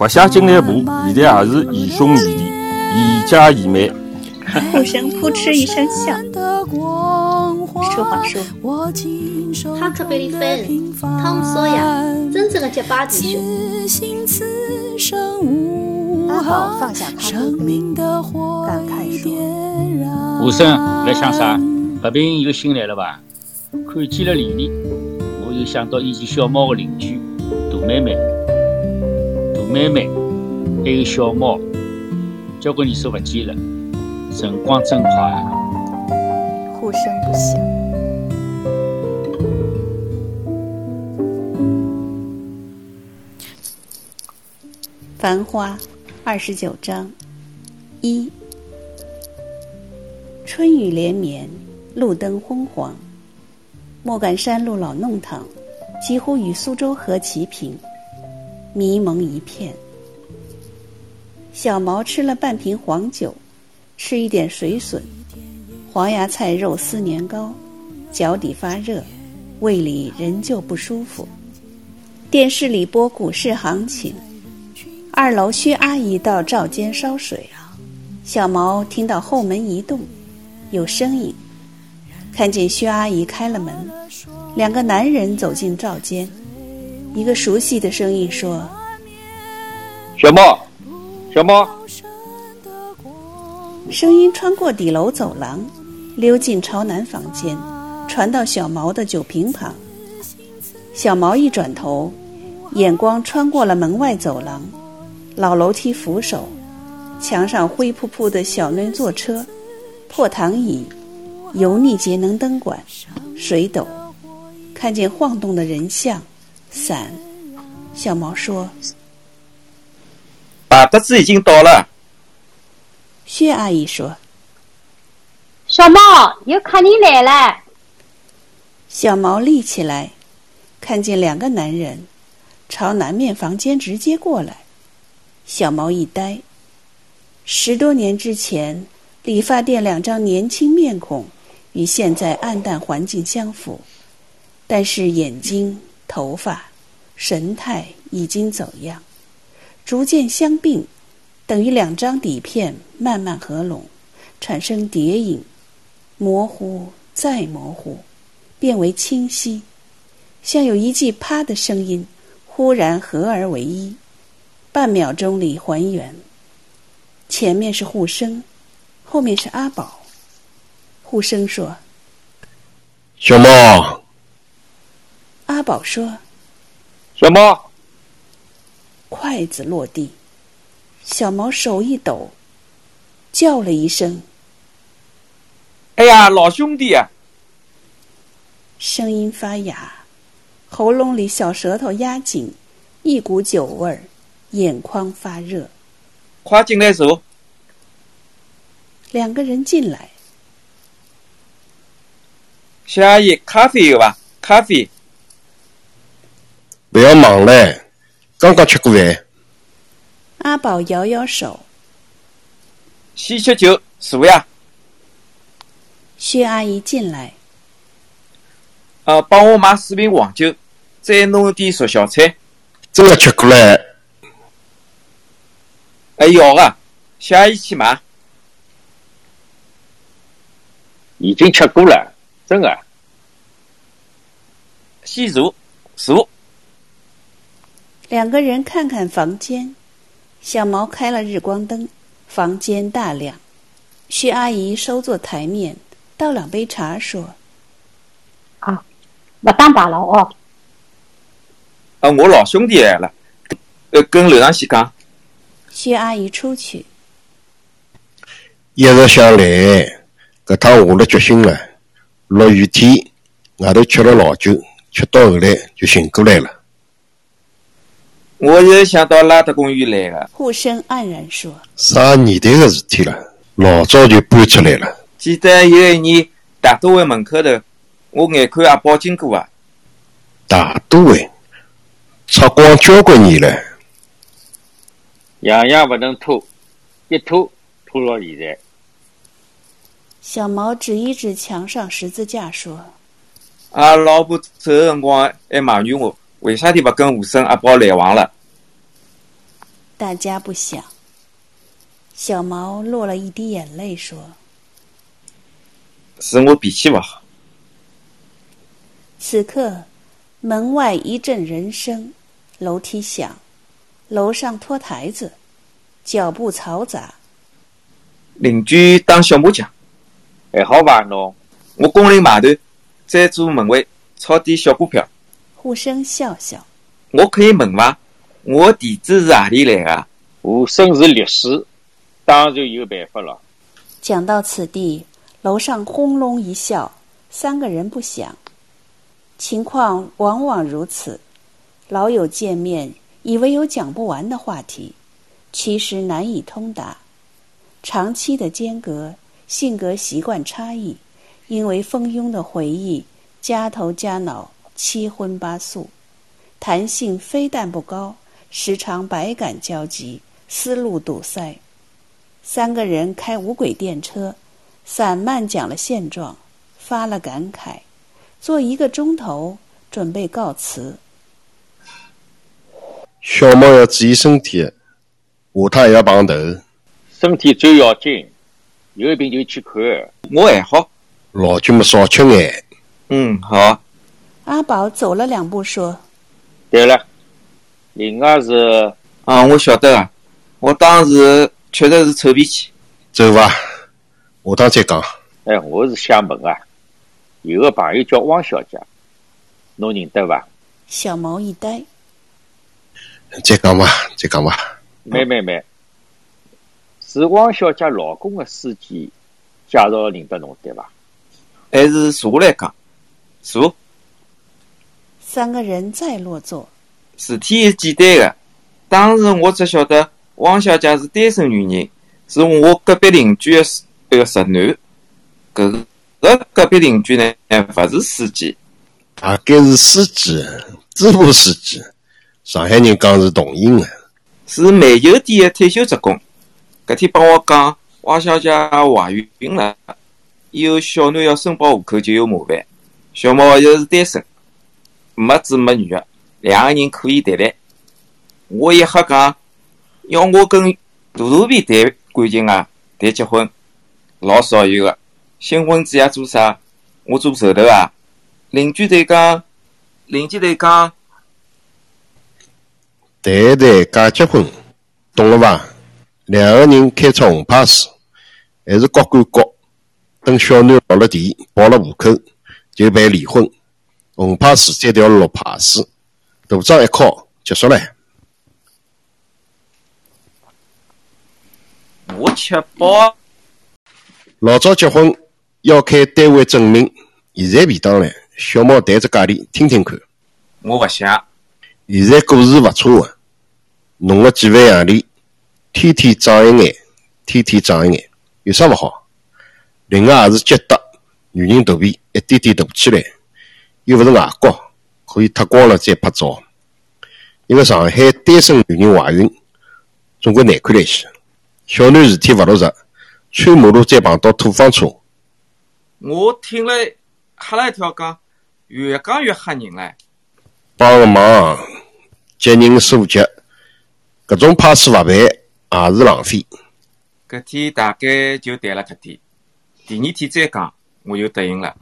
不写进来部，现在也是义兄义弟，宜家宜妹。护生扑哧一声笑，说话说，汤特贝利芬，汤姆索亚，真正的结巴弟兄。阿宝放下汤壶，感慨说：护生在想啥？白平又新来了吧？看见了李丽，我又想到以前小猫的邻居大妹妹，大妹妹还有小猫，交关年数不见了。辰光真快啊！呼声不响。繁花二十九章一。春雨连绵，路灯昏黄。莫干山路老弄堂，几乎与苏州河齐平，迷蒙一片。小毛吃了半瓶黄酒。吃一点水笋，黄芽菜肉丝年糕，脚底发热，胃里仍旧不舒服。电视里播股市行情，二楼薛阿姨到灶间烧水，小毛听到后门一动，有声音，看见薛阿姨开了门，两个男人走进灶间，一个熟悉的声音说：“小毛，小毛。”声音穿过底楼走廊，溜进朝南房间，传到小毛的酒瓶旁。小毛一转头，眼光穿过了门外走廊，老楼梯扶手，墙上灰扑扑的小嫩坐车，破躺椅，油腻节能灯管，水斗，看见晃动的人像，伞。小毛说：“把德子已经到了。”薛阿姨说：“小毛，有客人来了。”小毛立起来，看见两个男人朝南面房间直接过来。小毛一呆。十多年之前，理发店两张年轻面孔与现在暗淡环境相符，但是眼睛、头发、神态已经走样，逐渐相并。等于两张底片慢慢合拢，产生叠影，模糊再模糊，变为清晰，像有一记啪的声音忽然合而为一，半秒钟里还原。前面是护生，后面是阿宝。护生说：“小猫。”阿宝说：“什么。”筷子落地。小毛手一抖，叫了一声：“哎呀，老兄弟啊！”声音发哑，喉咙里小舌头压紧，一股酒味儿，眼眶发热。快进来坐。两个人进来。小阿姨，咖啡有吧？咖啡。不要忙嘞，刚刚吃过饭。阿宝摇摇手，先吃酒，坐呀。薛阿姨进来，呃，帮我买四瓶黄酒，再弄点熟小菜。真的吃过了？哎，要啊，小阿姨去买。已经吃过了，真的。先坐，坐。两个人看看房间。小毛开了日光灯，房间大亮。薛阿姨收坐台面，倒两杯茶，说：“啊，不打扰了哦。”啊，我老兄弟来了，呃，跟楼上去讲。薛阿姨出去，一直想来，搿趟下了决心了。落雨天，外头吃了老酒，吃到后来就醒过来了。我是想到拉德公寓来了。护生黯然说：“啥年代的事体了？老早就搬出来了。记得有一年大都会门口头，我眼看阿宝经过啊。大都会，拆光交关年了。样样不能拖，一拖拖到现在。”小毛指一指墙上十字架说：“阿老婆走的辰光还埋怨我。”为啥地不跟武生阿宝来往了？大家不想。小毛落了一滴眼泪，说：“是我脾气不好。”此刻，门外一阵人声，楼梯响，楼上拖台子，脚步嘈杂。邻居打小麻将，还好吧？侬我工龄码头再做门卫，炒点小股票。互生笑笑。我可以问吗？我地址是哪里来的？我生是律师，当然有办法了。讲到此地，楼上轰隆一笑，三个人不响。情况往往如此，老友见面，以为有讲不完的话题，其实难以通达。长期的间隔，性格习惯差异，因为蜂拥的回忆，加头加脑，七荤八素，弹性非但不高，时常百感交集，思路堵塞。三个人开无轨电车，散漫讲了现状，发了感慨，坐一个钟头，准备告辞。小猫要注意身体，下趟还要碰头。身体最要紧，有病就去看。我还好，老君们少吃眼。嗯，好。阿宝走了两步，说：“对了，另外是……啊，我晓得啊，我当时确实是臭脾气。走吧，下趟再讲。哎，我是想问啊，有个朋友叫汪小姐，侬认得伐？小毛一呆。再讲吧，再讲吧。没没没。是汪小姐老公的司机介绍认得侬对伐？还是坐下来讲？坐。三个人再落座。事体是简单的，当时我只晓得汪小姐是单身女人，是我隔壁邻居的一个侄女。搿个隔壁邻居呢，勿是司机，大概是司机，支部司机。上海人讲是同音的，是煤油店的退休职工。搿天帮我讲，汪小姐怀孕了，以后小囡要申报户口就有麻烦。小毛又是单身，没子没女的，两个人可以谈谈。我一瞎讲，要我跟大肚皮谈感情啊，谈结婚，老少有的。新婚子夜做啥？我做寿头啊。邻居在讲，邻居在讲，谈谈假结婚，懂了伐？两个人开出红牌时，还是各管各。等小囡落了地，报了户口，就办离婚。红牌时再调绿牌时，大章一敲，结束了。我吃饱。老早结婚要开单位证明，现在便当了。小猫谈只价钿，听听看。我勿想。现在股市勿错个，弄个几万洋钿。天天涨一眼，天天涨一眼，有啥勿好？另外也是积德，女人肚皮一点点大起来，又勿是外国，可以脱光了再拍照。一个上海单身女人怀孕，总归难看了些。小囡事体勿落实，穿马路再碰到土方车。我听了吓了一跳，讲越讲越吓人唻。帮个忙，急人所急，搿种派事勿办。也是浪费。搿天大概就谈了搿点，第二天再讲，我就答应了。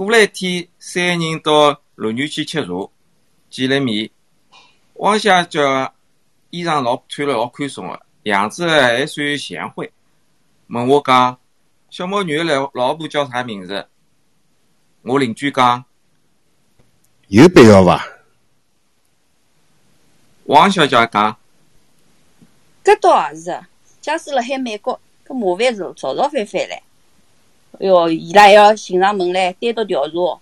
过了一天，三人到鹿园去吃茶，见了面。汪小姐衣裳老穿了老宽松个，样子还算贤惠。问我讲，小毛女的老老婆叫啥名字？我邻居讲，有必要伐？汪小姐讲。搿倒也是，假使辣海美国，搿麻烦事早早翻翻唻。哎哟，伊拉还要寻上门来单独调查，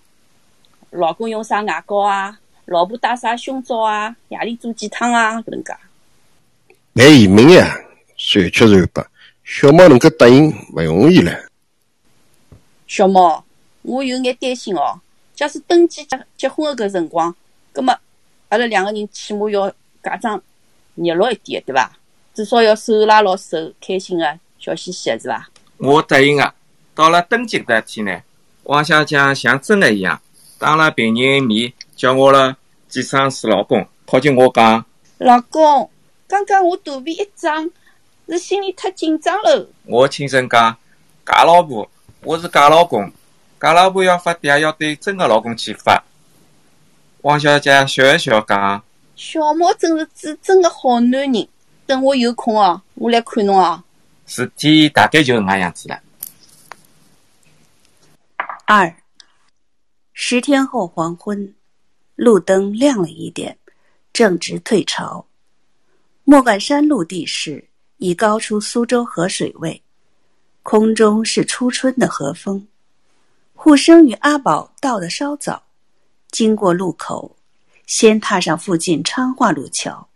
老公用啥牙膏啊？老婆戴啥胸罩啊？夜里做几趟啊？搿能介。蛮移民呀，算吃算白，小猫能够答应，勿容易唻。小猫，我有眼担心哦。假使登记结结婚的搿辰光，葛末阿拉两个人起码要假装热络一点，对伐？至少要手拉牢手，开心个，笑嘻嘻个，是伐？我答应个。到了登记搿天呢，汪小姐像真的一样，当了别人面叫我了几声是老公，靠近我讲：“老公，刚刚我肚皮一胀，是心里太紧张了。我轻声讲：“假老婆，我是假老公，假老婆要发嗲，要对真的老公去发。”王小姐笑一笑讲：“小毛真是至真的好男人。等我有空哦，我来看侬哦。”事体大概就是那样子了。二十天后黄昏，路灯亮了一点，正值退潮。莫干山路地势已高出苏州河水位，空中是初春的和风。沪生与阿宝到的稍早，经过路口，先踏上附近昌化路桥，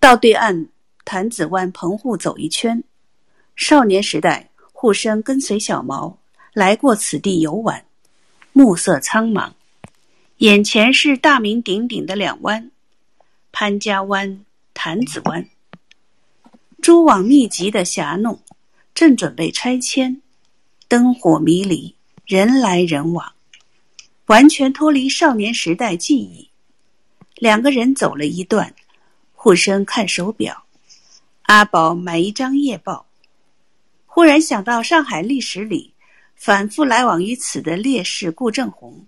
到对岸潭子湾棚户走一圈。少年时代，沪生跟随小毛来过此地游玩，暮色苍茫，眼前是大名鼎鼎的两湾：潘家湾。潭子湾，蛛网密集的峡弄，正准备拆迁，灯火迷离，人来人往，完全脱离少年时代记忆。两个人走了一段，互生看手表，阿宝买一张夜报，忽然想到上海历史里反复来往于此的烈士顾正红，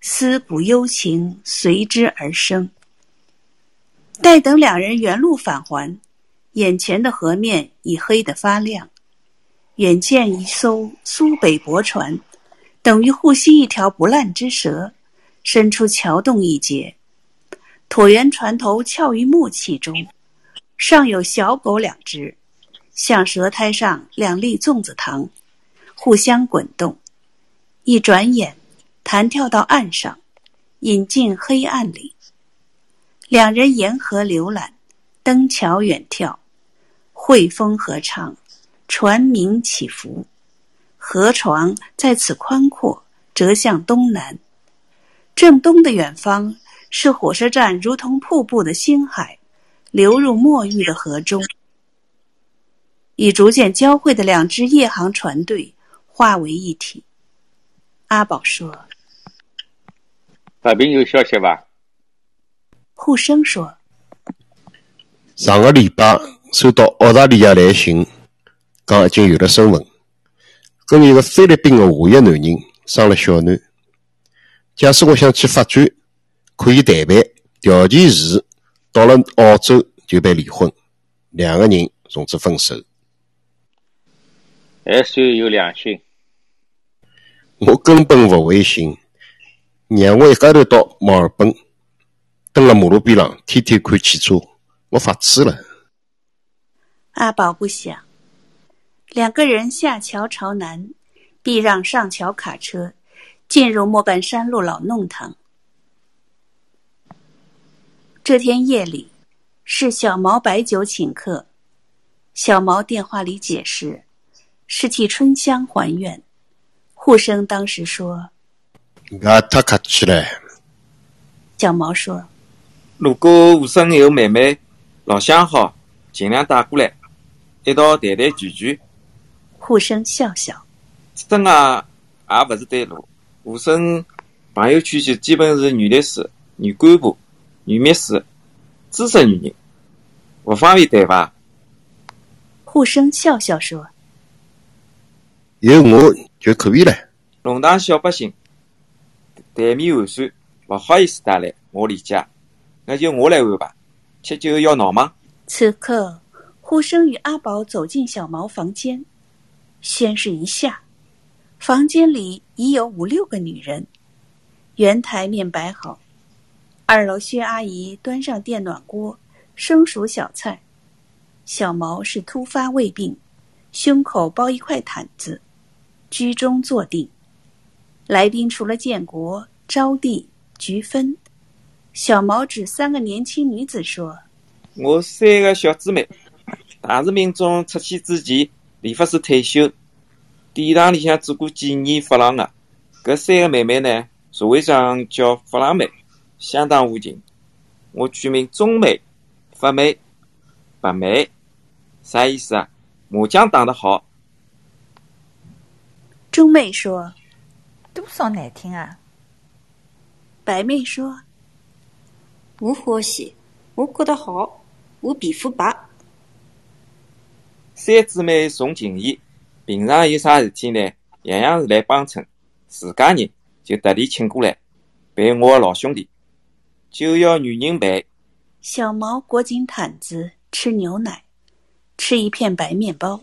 思古幽情随之而生。待等两人原路返还，眼前的河面已黑得发亮。远见一艘苏北驳船，等于护溪一条不烂之蛇，伸出桥洞一截。椭圆船头翘于木器中，上有小狗两只，像蛇胎上两粒粽子糖，互相滚动。一转眼，弹跳到岸上，引进黑暗里。两人沿河浏览，登桥远眺，汇风合唱，船鸣起伏。河床在此宽阔，折向东南。正东的远方是火车站，如同瀑布的星海，流入墨玉的河中。已逐渐交汇的两支夜航船队化为一体。阿宝说：“那边有消息吧？”护生说：“上个礼拜收到澳大利亚来信，讲已经有了身份，跟一个菲律宾的华裔男人生了小囡。假使我想去发展，可以谈判，条件是到了澳洲就办离婚，两个人从此分手。还算有良心。我根本不会信，让我一家头到墨尔本。”蹲辣马路边上，天天看汽车，我发痴了。阿宝不想。两个人下桥朝南，避让上桥卡车，进入莫干山路老弄堂。这天夜里，是小毛摆酒请客。小毛电话里解释，是替春香还愿。护生当时说：“俺太客气了。”小毛说。如果护生有妹妹老相好，尽量带过来，一道谈谈聚聚。护生笑笑，真啊，也不是对路。护生朋友圈就基本是女律师、女干部、女秘书、资深女人，不方便对吧？护生笑笑说：“有我就可以了。”弄堂小百姓台面寒酸，不好意思带来，我理解。那就我来安排，吃酒要闹吗？此刻，呼声与阿宝走进小毛房间，先是一下，房间里已有五六个女人，圆台面摆好，二楼薛阿姨端上电暖锅，生熟小菜，小毛是突发胃病，胸口包一块毯子，居中坐定。来宾除了建国、招娣、菊芬。小毛指三个年轻女子说：“我三个小姊妹，大市民中出去之前，理发师退休，殿堂里向做过几年发廊的。搿三个妹妹呢，社会上叫发廊妹，相当无情。我取名中妹、发妹、白妹，啥意思啊？麻将打得好。”中妹说：“多少难听啊！”白妹说。我欢喜，我觉得好。我皮肤白。三姊妹重情义，平常有啥事体呢，样样是来帮衬。自家人就特地请过来陪我的老兄弟，就要女人陪。小毛裹紧毯子吃牛奶，吃一片白面包。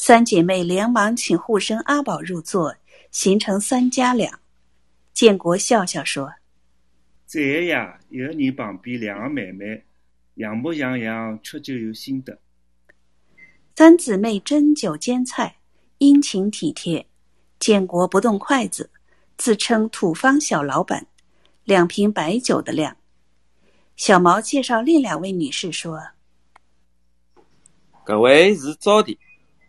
三姐妹连忙请护生阿宝入座，形成三家两。建国笑笑说：“在个呀，一个人旁边两个妹妹，样模样样，吃就有心得。”三姊妹斟酒煎菜，殷勤体贴。建国不动筷子，自称土方小老板，两瓶白酒的量。小毛介绍另两位女士说：“各位是招娣，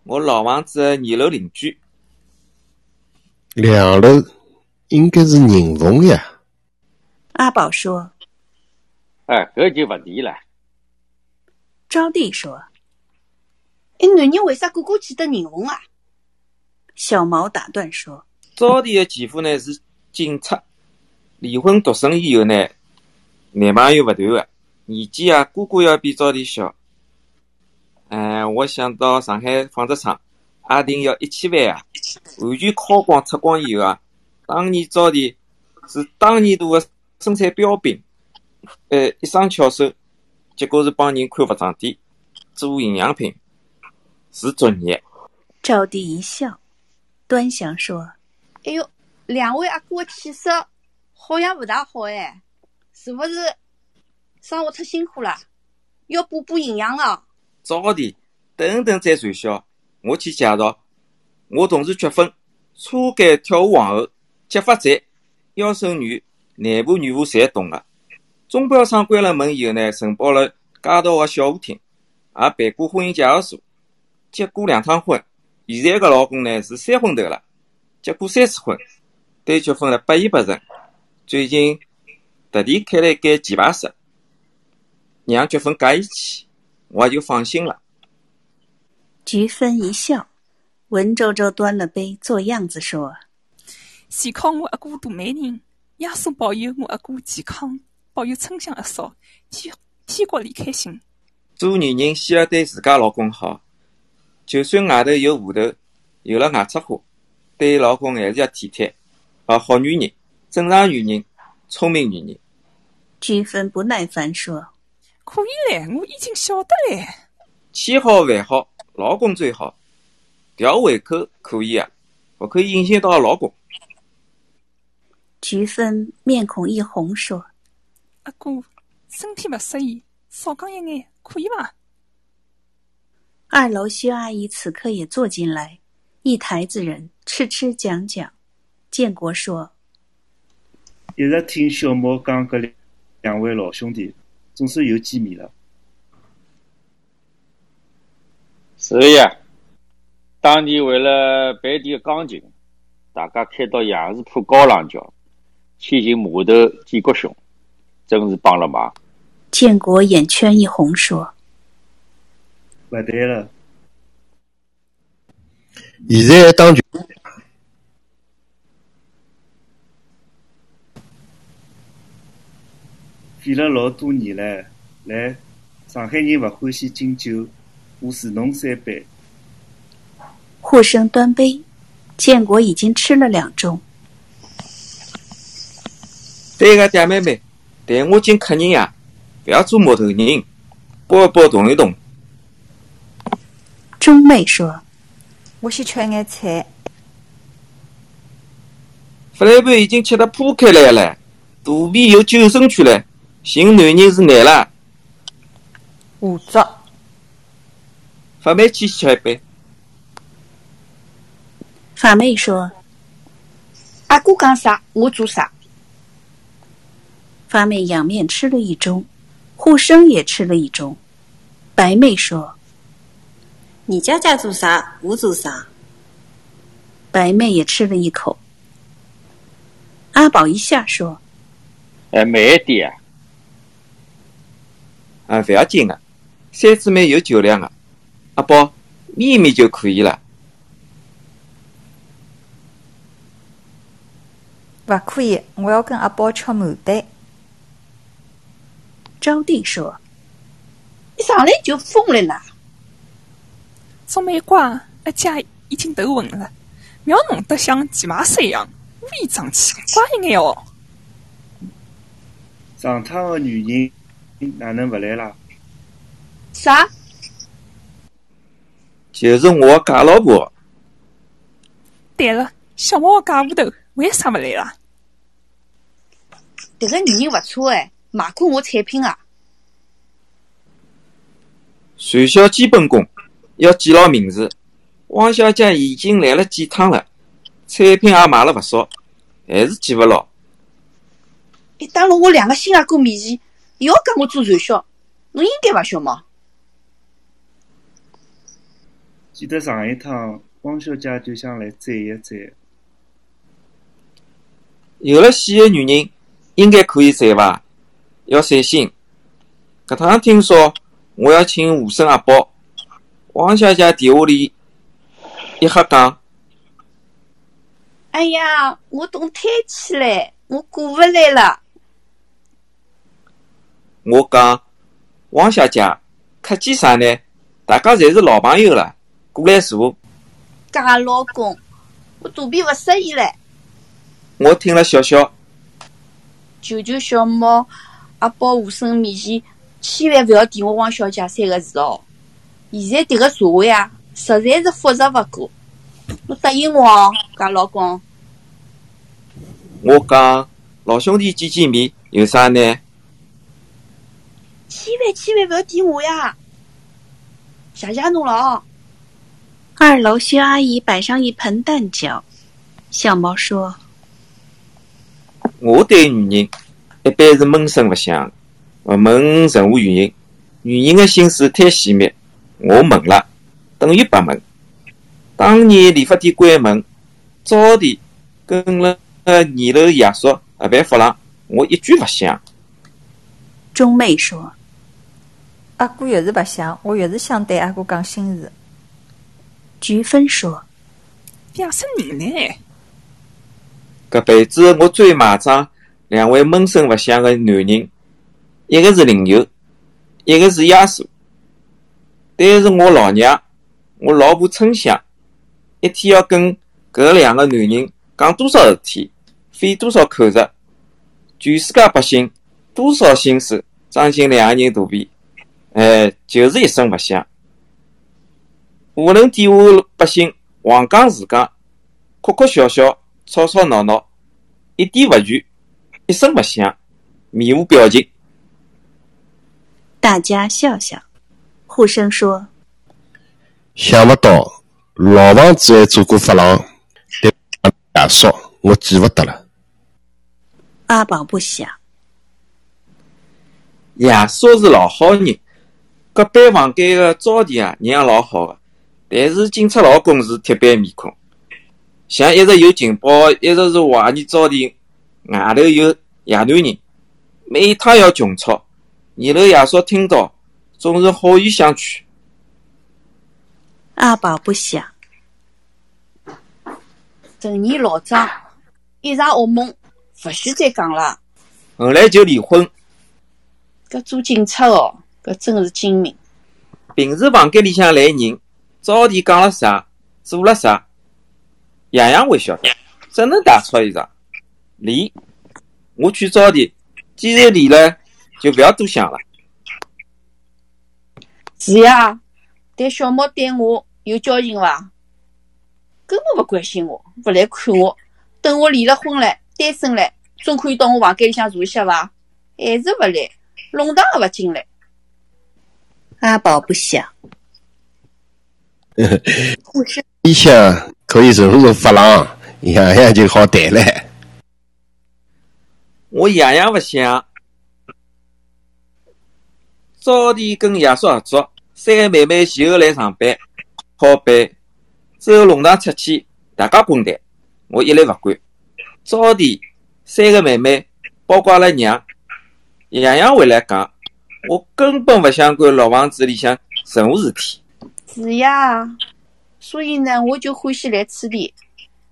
我老房子的二楼邻居。两楼应该是宁凤呀。”阿宝说：“哎，搿就勿对了。”招娣说：“一男人为啥个个记得宁凤啊？”小毛打断说：“招娣的前夫呢是警察，离婚独身以后呢。”男朋友勿断的，年纪啊，个个要比招娣小。哎，我想到上海纺织厂，阿定要一千万啊，完全敲光拆光以后啊，当年招的是当年度的生产标兵，呃，一双巧手，结果是帮人看服装店，做营养品，是作业。招娣一笑，端详说：“哎哟，两位阿哥的气色好像不大好哎。”是不是生活太辛苦了？要补补营养了。早点，等等再传销。我去介绍，我同事菊芬，车间跳舞皇后，结发财，腰身软，男部女仆侪懂个。钟表厂关了门以后呢，承包了街道个小舞厅，也办过婚姻介绍所，结过两趟婚。现在个老公呢是三婚头了，结过三次婚，对菊芬呢百依百顺。最近。特地开了一间棋牌室，让菊芬介意去，我也就放心了。菊芬一笑，文绉绉端了杯，做样子说：“全靠我阿哥大美人，耶稣保佑我阿哥健康，保佑春香阿嫂，天天国里开心。”做女人先要对自家老公好，就算外头有户头，有了外出花，对老公还是要体贴。啊，好女人，正常女人。聪明女人，菊芬不耐烦说：“可以嘞，我已经晓得嘞。千好万好，老公最好。调胃口可以啊，不可以影响到老公。”菊芬面孔一红说：“阿哥，身体不适宜，少讲一眼，可以吧？”二楼薛阿姨此刻也坐进来，一台子人吃吃讲讲。建国说。一直听小毛讲搿两两位老兄弟，总算有见面了。是呀，当年为了办点钢琴，大家开到杨氏浦高浪桥，去寻码头建国兄，真是帮了忙。建国眼圈一红说：“不对了，现在当局。”费了老多年了，来，上海人勿欢喜敬酒，我侍弄三杯。护生端杯，建国已经吃了两盅。对个嗲妹妹，带我敬客人呀，不要做木头人，抱一抱，动一动。钟妹说：“我先吃眼菜。”弗莱盘已经吃得铺开来了，肚皮有救生圈了。寻男人是难了，胡作。发妹去吃一杯。发妹说：“阿哥讲啥，我做啥。”发妹仰面吃了一盅，护生也吃了一盅。白妹说：“你家家做啥，我做啥。”白妹也吃了一口。阿宝一下说：“哎，慢一点啊。”啊，不要紧的，三姊妹有酒量的，阿宝眯眯就可以了。勿可以，我要跟阿宝吃牡丹。招娣说：“上来就疯了呢。钟美瓜，阿姐已经头昏了，不要弄得像骑马师一样乌烟瘴气，乖一眼哦。上趟的女人哪能勿来啦？啥？就是我假老婆。对了，小猫假糊头为啥勿来啦？迭个女人勿错哎，买过我产品啊。传销基本功要记牢名字。汪小姐已经来了几趟了，产品也买了勿少，还是记勿牢。你当了我两个新阿哥面前，又要跟我做传销，侬应该伐，小猫？记得上一趟，汪小姐就想来赞一赞。有了戏的女人，应该可以赞伐？要散心。搿趟听说我要请武生阿宝，汪小姐电话里一瞎讲。哎呀，我动胎气唻，我过勿来了。我讲，王小姐，客气啥呢？大家侪是老朋友了。过来坐。假老公，我肚皮勿适意唻。我听了笑笑。求求小猫，阿宝武生面前，千万勿要提我王小姐三个字哦。现在迭个社会啊，实在是复杂勿过。侬答应我哦，假老公。我讲，老兄弟见见面有啥呢？千万千万勿要提我呀！谢谢侬了哦。二楼，薛阿姨摆上一盆蛋饺。小毛说：“我对女人一般是闷声勿响，勿问任何原因。女人的心思太细密，我问了等于白问。当年理发店关门，早点跟了二楼爷叔合办发廊，我一句勿响。”钟妹说：“阿哥越是勿想，我越是想对阿哥讲心事。”菊芬说：“变什人呢？搿辈子我最买账两位闷声勿响的男人，一个是林友，一个是亚叔。但是我老娘，我老婆春香，一天要跟搿两个男人讲多少事体，费多少口舌，全世界百姓多少心思装进两个人肚皮，哎，就是一声勿响。”无论底下百姓黄讲自家，哭哭笑笑，吵吵闹闹，一点勿全，一声勿响，面无表情。大家笑笑，互声说：“想不到老房子还做过发廊，对大叔，我记不得了。”阿宝不想。亚叔是老好人，隔壁房间个招娣啊，人也老好个。但是警察老公是铁板面孔，像一直有情报，一直是怀疑招娣外头有野男人，每趟要穷吵，二楼爷叔听到总是好言相劝。阿宝不想，陈年老张一场噩梦，勿许再讲了。后来就离婚。搿做警察哦，搿真是精明。平时房间里向来人。早地讲了啥，做了啥，样样会晓得，只能大吵一场。离，我去早点，既然离了，就不要多想了。是呀，但小猫对我有交情伐？根本勿关心我，勿来看我。等我离了婚了，单身了，总可以到我房间里向坐一下伐？还是勿来，弄堂也勿进来。阿宝不想。护士，里向可以揉揉发廊，样样就好谈了。我样样勿想。早点跟爷叔合作，三个妹妹前后来上班，好办。之后弄堂出去，大家滚蛋，我一律勿管。早点三个妹妹，包括阿拉娘，样样会来讲，我根本勿想管老房子里向任何事体。是呀，所以呢，我就欢喜来此地，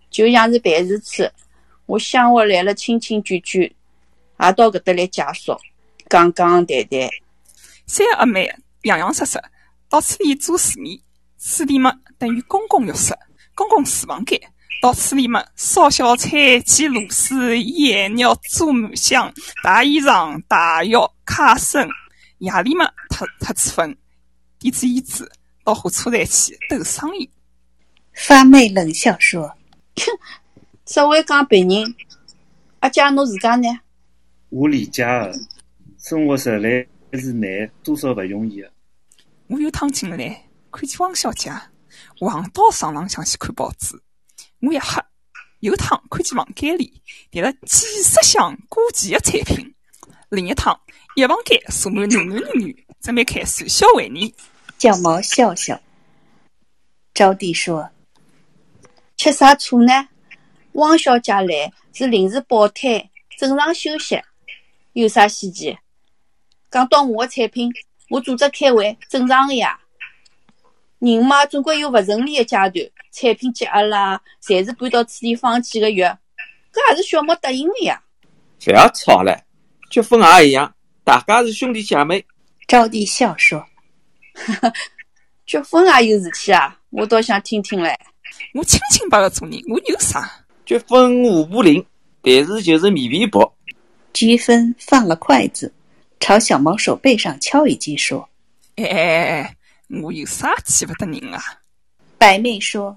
就像是办事处。我想我来了，亲亲眷眷，也到搿搭来借宿，讲讲谈谈。三阿妹洋洋洒洒，到此地做事面，此地嘛等于公共浴室、公共厨房间。到此里嘛，烧小菜、煎螺丝、腌肉、做满香、汏衣裳、汏浴、擦身。夜里嘛，特特子粉、点支烟子，到火车站去斗生意。发妹冷笑说：“哼，只会讲别人。阿姐，侬自家呢？我理解的，生活实在是难，多少勿容易的。我有趟进来，看见汪小姐，横到床浪向去看报纸。我一吓，有趟看见房间里叠了几十箱过期的产品，另一趟一房间坐满男男女女，准备开始小会议。小毛笑笑。招娣说：“吃啥醋呢？汪小姐来是临时保胎，正常休息，有啥稀奇？讲到我的产品，我组织开会，正常的呀。人嘛，总归有勿顺利的阶段。”产品积压啦，侪是搬到此地放几个月，搿也是小毛答应的呀。勿要吵了，结婚也一样，大家是兄弟姐妹。招娣笑说：“ 结婚也有事体啊，我倒想听听嘞。我清清白白做人，我有啥？结婚五步灵，但是就是面皮薄。”菊芬放了筷子，朝小毛手背上敲一击，说：“哎哎哎哎，我有啥气不得人啊？”白妹说：“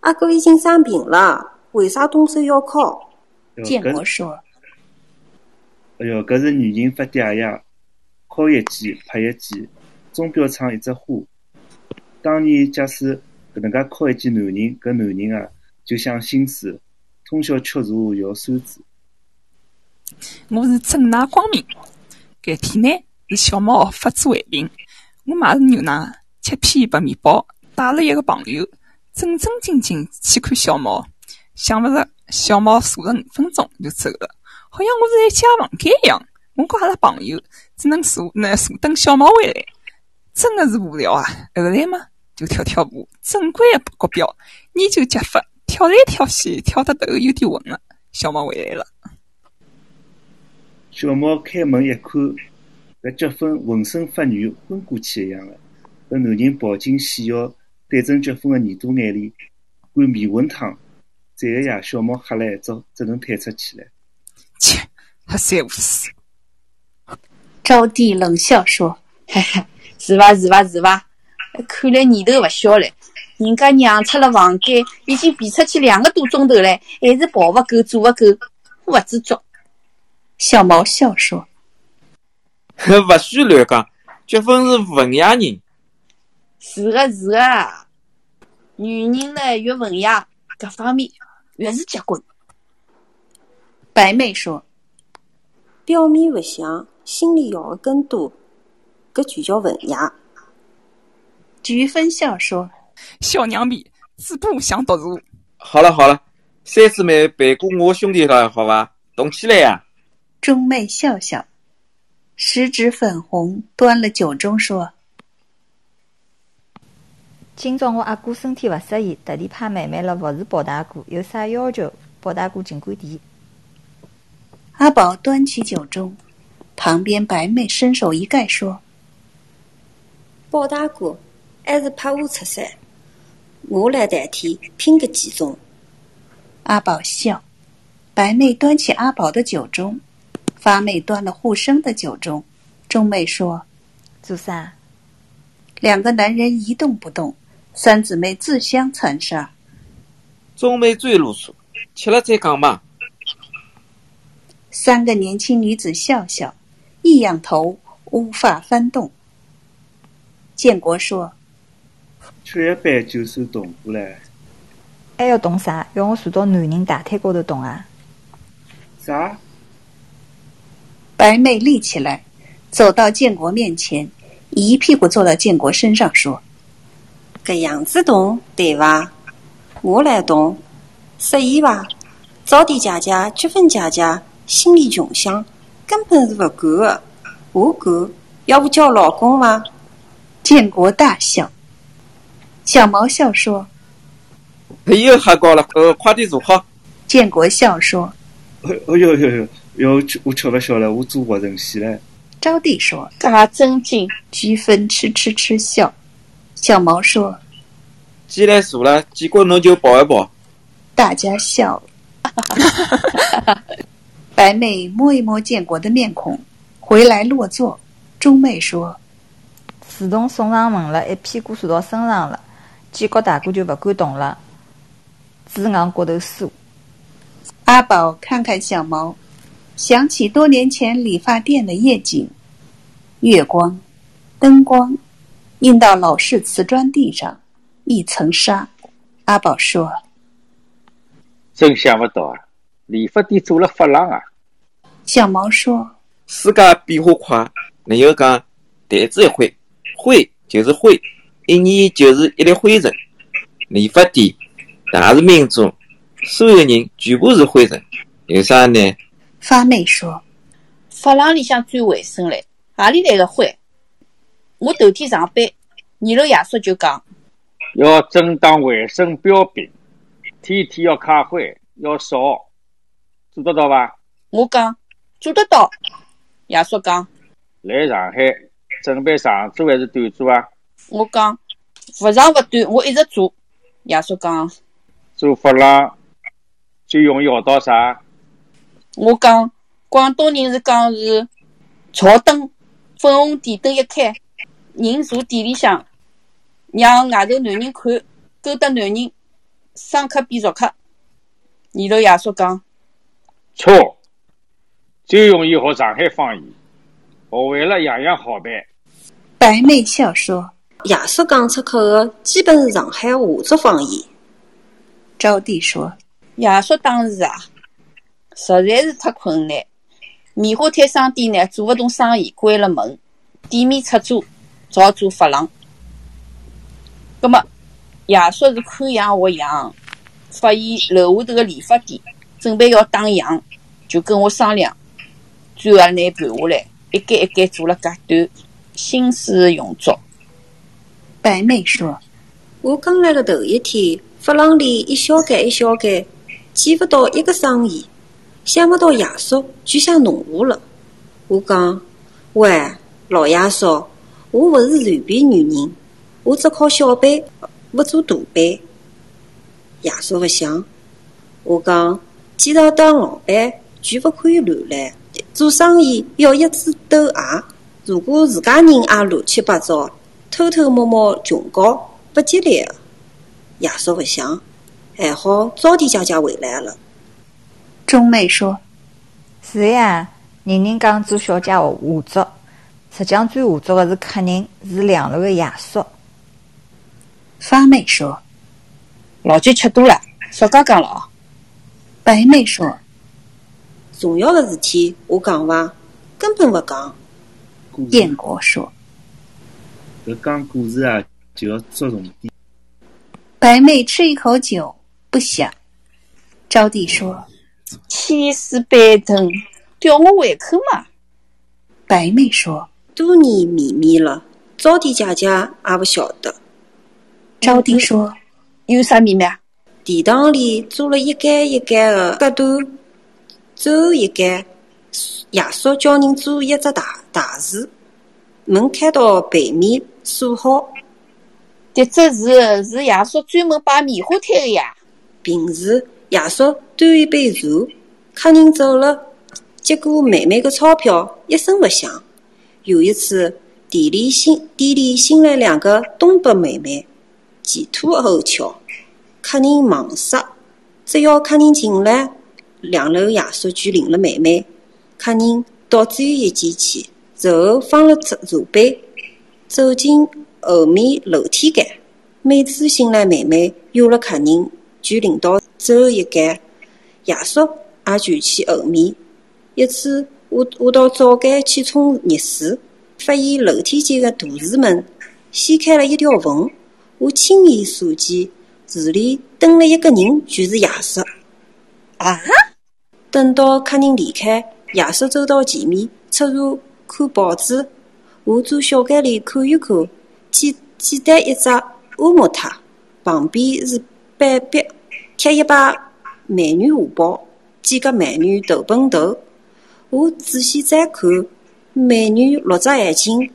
阿哥已经生病了，为啥动手要靠？”建国说：“哎哟，搿是女人发嗲呀，敲一记，拍一记，钟表厂一只花。当年假使搿能介敲一记男人，搿男人啊就想心思，通宵吃茶摇扇子。我是正大光明。搿天呢是小猫发子胃病，我买了牛奶，切片白面包。带了一个朋友，正正经经去看小猫，想勿着小猫坐了五分钟就走了，好像我是在借房间一样。我跟阿拉朋友只能坐那坐等小猫回来，真的是无聊啊！后来嘛，就跳跳舞，正规的国标，研究脚法，跳来跳去，跳得头有点昏了。小猫回来了，小猫开门一看，搿结婚浑身发软，昏过去一样的。搿男人抱紧细腰。对准结婚的耳朵眼里灌迷魂汤，这个呀，小猫吓了一遭，只能退出去了。切，还三无四。招娣冷笑说：“嘿嘿，是伐？是伐？是伐？看来年头勿小了。人家娘出了房间，已经变出去两个多钟头了，还是跑勿够，做勿够，勿知足。”小毛笑说：“勿许乱讲，结婚是文雅人。”是个是个，女人呢越文雅，各方面越是结棍。白妹说：“表面勿像，心里要的更多，搿就叫文雅。”菊芬笑说：“小娘皮，嘴巴想读书。”好了好了，三姊妹背过我兄弟了，好伐，动起来呀！钟妹笑笑，十指粉红，端了酒盅说。今朝我阿哥身体勿适宜，特地派妹妹来服侍包大哥，有啥要求，包大哥尽管提。阿宝端起酒盅，旁边白妹伸手一盖，说：“包大哥，还是派我出山，我来代替拼个几盅。”阿宝笑，白妹端起阿宝的酒盅，发妹端了护生的酒盅。钟妹说：“做啥？”两个男人一动不动。三姊妹自相残杀，钟妹最啰嗦，吃了再讲嘛。三个年轻女子笑笑，一仰头，乌发翻动。建国说：“吃一杯就算动过来。”还要动啥？要我坐到男人大腿高头动啊？啥？白妹立起来，走到建国面前，一屁股坐到建国身上，说。搿样子动对伐？我来动，适意伐？早点姐姐、菊芬姐姐心里穷想，根本是勿够的。我够，要不叫老公伐？建国大笑，小毛笑说：“又喝高了，呃，快点坐好。”建国笑说：“哎哎呦呦呦，哟，我吃不消了，我做活神仙了。”招娣说：“嘎真劲。”菊芬痴痴痴笑。小毛说：“既然熟了，几个侬就抱一抱。”大家笑了。白妹摸一摸建国的面孔，回来落座。钟妹说：“自从送上门了，一屁股坐到身上了，建国大哥就不敢动了，只硬骨头酥。”阿宝看看小毛，想起多年前理发店的夜景，月光、灯光映到老式瓷砖地上，一层纱。阿宝说：“真想不到啊，理发店做了发廊啊！”小毛说：“世界变化快，你又讲弹指一挥，挥就是挥，一年就是一粒灰尘。理发店，大是民众。”所有人全部是灰尘，有啥呢？发妹说：“发廊里向最卫生嘞，何里来个灰？我头天上班，二楼爷叔就讲，要争当卫生标兵，天天要开会，要扫，知得到吧？我讲做得到。爷叔讲，来上海准备长租还是短租啊？我讲勿长勿短，我一直租。爷叔讲，做发廊。最容易学到啥？我讲广东人是讲是朝灯，粉红电灯一开，人坐店里向，让外头男人看，勾搭男人，生客变熟客。二楼爷叔讲错，最容易学上海方言，学会了样样好办。白妹笑说：“爷叔讲出口的基本是上海话族方言。”招娣说。爷叔当时啊，实在是太困难。棉花摊商店呢，做勿动生意，关了门，店面出租，只好做发廊。葛么，爷叔是看样学样，发现楼下头个理发店准备要打烊，就跟我商量，最后拿盘下来，一间一间做了隔断，心思用足。白妹说：“我刚来的头一天，发廊里一小间一小间。”见不到一个生意，想不到爷叔就想弄我了。我讲，喂，老爷叔，我不是随便女人，我只靠小班，不做大辈。爷叔不想。我讲，既然当老板，就不可以乱来。做生意要一枝独爱。如果自家人也乱七八糟，偷偷摸摸穷搞，不吉利的。爷叔不想。还好，早点姐姐回来了。钟妹说：“是呀，人人讲做小姐下作，实际上最下作的是客人，是两楼的爷叔。”发妹说：“老酒吃多了，少讲讲了哦。”白妹说：“重要的事体我讲伐，根本不讲。”燕国说：“搿讲故事啊，就要着重点。”白妹吃一口酒。不想，招娣说：“千丝板凳，吊我胃口嘛。”白妹说：“多年秘密了，招娣姐姐也不晓得。”招娣说：“有啥秘密啊？殿堂里做了一间一间的隔断，最后一间，爷叔教人做一只大大字，门开到背面锁好。迭只字是爷叔专门摆棉花摊的呀。平时爷叔端一杯茶，客人走了，接过妹妹的钞票，一声不响。有一次，店里新店里新来两个东北妹妹，前凸后翘，客人忙死。只要客人进来，两楼爷叔就领了妹妹。客人到只有一间去，然后放了茶杯，走进后面楼梯间。每次新来妹妹有了客人。就领到最后一间，爷叔也就去后面。一次，我我到灶间去冲热水，发现楼梯间的大池门掀开了一条缝，我亲眼所见，池里蹲了一个人，就是爷叔。啊！等到客人离开，爷叔走到前面，出茶看报纸。我坐小间里看一看，简简单一只乌木塔，旁边是。板壁贴一排美女画报，几个美女头碰头。我仔细再看，美女六只眼睛，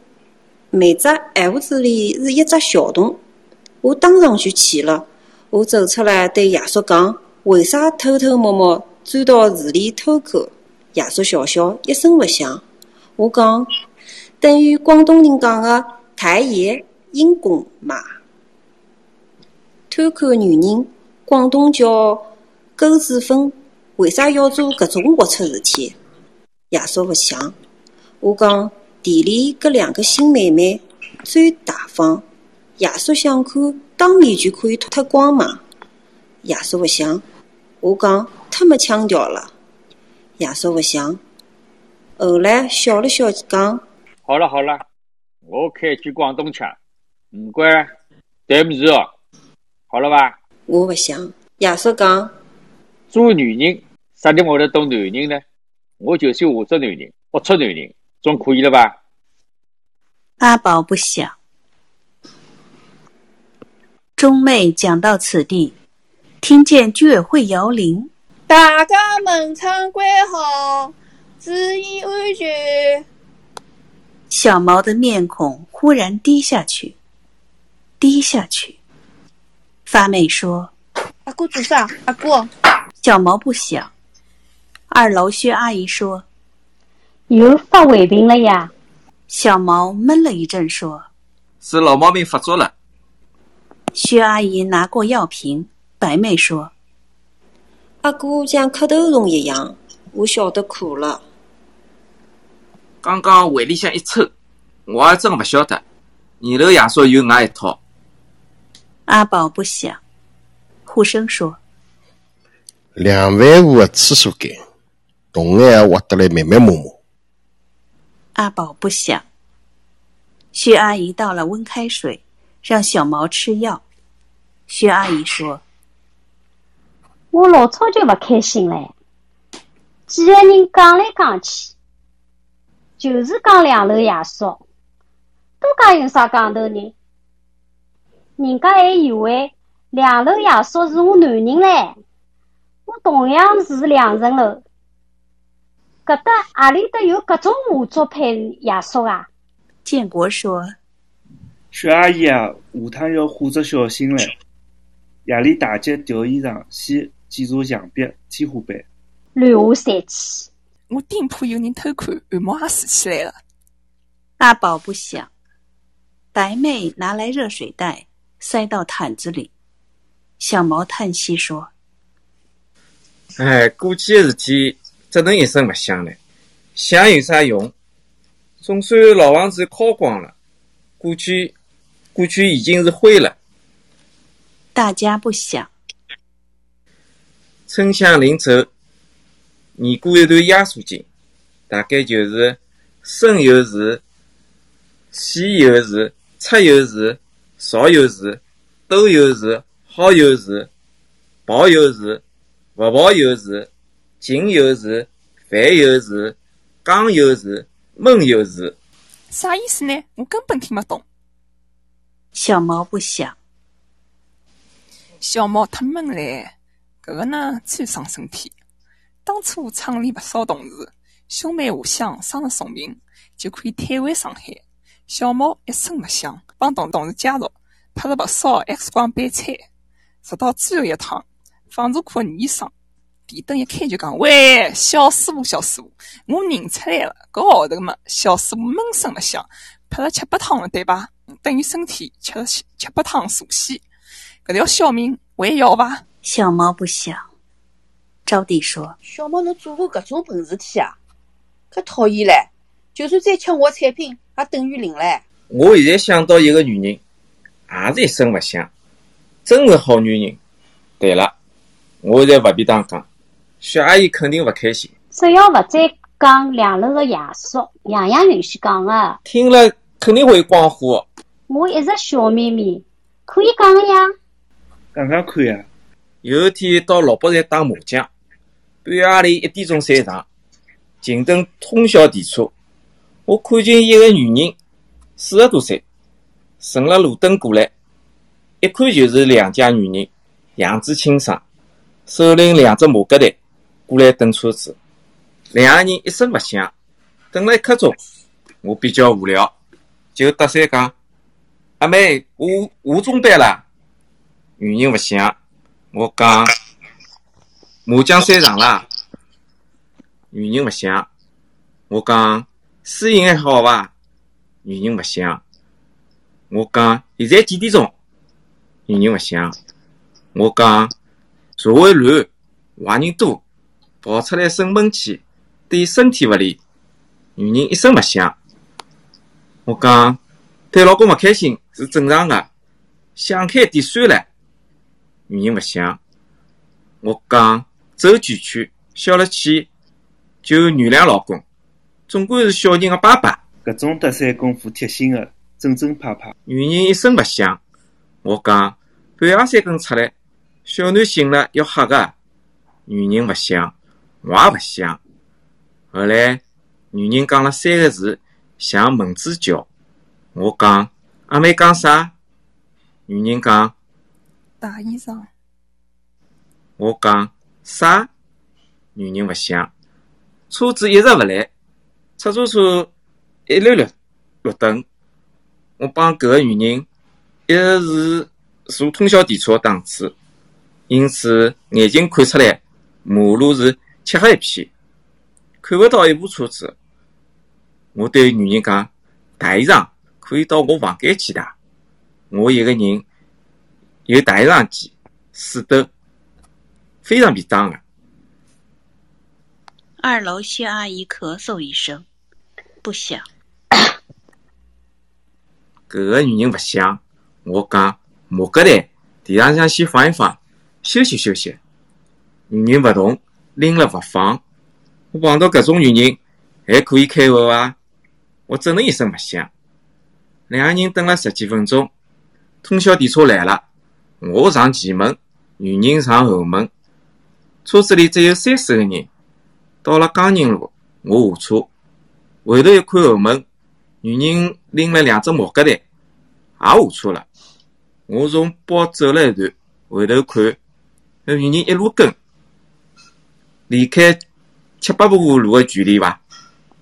每只闲屋子里是一只小洞。我当场就气了，我走出来对爷叔讲：“为啥偷偷摸摸钻到树里偷看？”爷叔笑笑，一声勿响。我讲：“等于广东人讲的‘抬爷阴公嘛’。偷看女人，广东叫‘狗子分’。为啥要做搿种龌龊事体？”爷叔勿响。我讲店里搿两个新妹妹最大方，爷叔想看当面就可以脱光嘛。爷叔勿响。我讲太没腔调了。爷叔勿想。后来笑了笑讲：“好了好了，我开句广东腔，唔怪对不起哦，好了吧？”我勿想。爷叔讲：“做女人，啥地方会得懂男人呢？我就算下作男人，龌龊男人。”总可以了吧？阿宝不想。钟妹讲到此地，听见居委会摇铃，大家门窗关好，注意安全。小毛的面孔忽然低下去，低下去。发妹说：“阿姑做啥？阿姑。”小毛不想。二楼薛阿姨说。又发胃病了呀！小毛闷了一阵，说：“是老毛病发作了。”薛阿姨拿过药瓶，白妹说：“阿哥像磕头虫一样，我晓得苦了。刚刚胃里向一抽，我还真不晓得。二楼爷叔有外一套。”阿宝不想。护生说：“两万户的厕所间，洞眼挖得来密密麻麻。”阿宝不想。薛阿姨倒了温开水，让小毛吃药。薛阿姨说：“我老早就勿开心嘞，几个人讲来讲去，就是讲两楼爷叔，都讲有啥讲头呢？人家还以为两楼爷叔是我男人嘞，我同样是两层楼。”搿搭阿里搭有搿种画作配爷叔啊？建国说：“薛阿姨啊，下趟要化着小心嘞。夜里大姐调衣裳，先检查墙壁、天花板。乱下三气！我店铺有人偷看，汗毛也竖起来了。”大宝不想。白妹拿来热水袋，塞到毯子里。小毛叹息说：“哎，过去的事体。”只能一声不响了，想有啥用？总算老房子敲光了，过去过去已经是灰了。大家不想。春香临走，念过一段压缩经，大概就是生有时，死有时，出有时，少有时，都有时，好有时，跑有时，勿跑有时。静有时，烦有时，刚有时，闷有时。啥意思呢？我根本听不懂。小猫不想。小猫太闷嘞，搿个呢最伤身体。当初厂里勿少同事，兄妹互相生了重病，就可以退回上海。小毛一声勿响，帮同同事介绍，拍了勿少 X 光板菜，直到最后一趟，妇产科女医生。电灯一开就讲：“喂，小师傅，小师傅，我认出来了，搿号头嘛，小师傅闷声勿响，拍了七八趟了，对吧？等于身体吃了七七八趟素西，搿条小命还要伐？”小猫不想。招娣说：“小猫，侬做过搿种笨事体啊？可讨厌唻！就算再吃我产品，也等于零唻。”我现在想到一个女人，也是一声勿响，真是好女人。对了，我现在勿便当讲。薛阿姨肯定勿开心。只要勿再讲两楼的爷叔，样样允许讲的。听了肯定会光火。我一直笑眯眯，可以讲的呀。讲讲看呀。有一天到老北站打麻将，半夜里一点钟散场，静等通宵电车。我看见一个女人，四十多岁，顺了路灯过来，一看就是两家女人，样子清爽，手拎两只麻格袋。过来等车子，两个人一声勿响，等了一刻钟，我比较无聊，就搭讪讲：“阿妹，我我中班了。”女人勿响，我讲：“麻将散场了。”女人勿响，我讲：“输赢还好伐？”女人勿响，我讲：“现在几点钟？”女人勿响，我讲：“社会乱，坏人多，跑出来生闷气，对身体勿利。”女人一声勿响。我讲，对老公勿开心是正常的，想开点算了。女人勿响。我讲，走几圈，消了气，就原谅老公，总归是小人个爸爸。搿种搭讪功夫贴心的，正正派派。女人一声勿响。我讲，半夜三更出来，小囡醒了要吓个。女人勿响，我也勿响。后来，女人讲了三个字。像蚊子叫，我讲阿妹讲啥？女人讲大衣裳。我讲啥？女人勿响。车子一直勿来，出租车一绿绿绿灯。我帮搿个女人一直是坐通宵电车的档次，因此眼睛看出来马路是漆黑一片，看勿到一部车子。我对女人讲：“大衣裳可以到我房间去汏。我一个人有大衣裳机，四斗，非常便当的。”二楼谢阿姨咳嗽一声，不响。搿个女人勿响，我讲木格台地浪向先放一放，休息休息。女人勿动，拎了勿放。我碰到搿种女人，还可以开会伐？我只能一声勿响，两个人等了十几分钟，通宵电车来了。我上前门，女人上后门，车子里只有三四个人。到了江宁路，我下车，回头一看后门，女人拎了两只毛疙瘩，也下车了。我从包走了一段，回头看，那女人一路跟，离开七八步路的距离吧，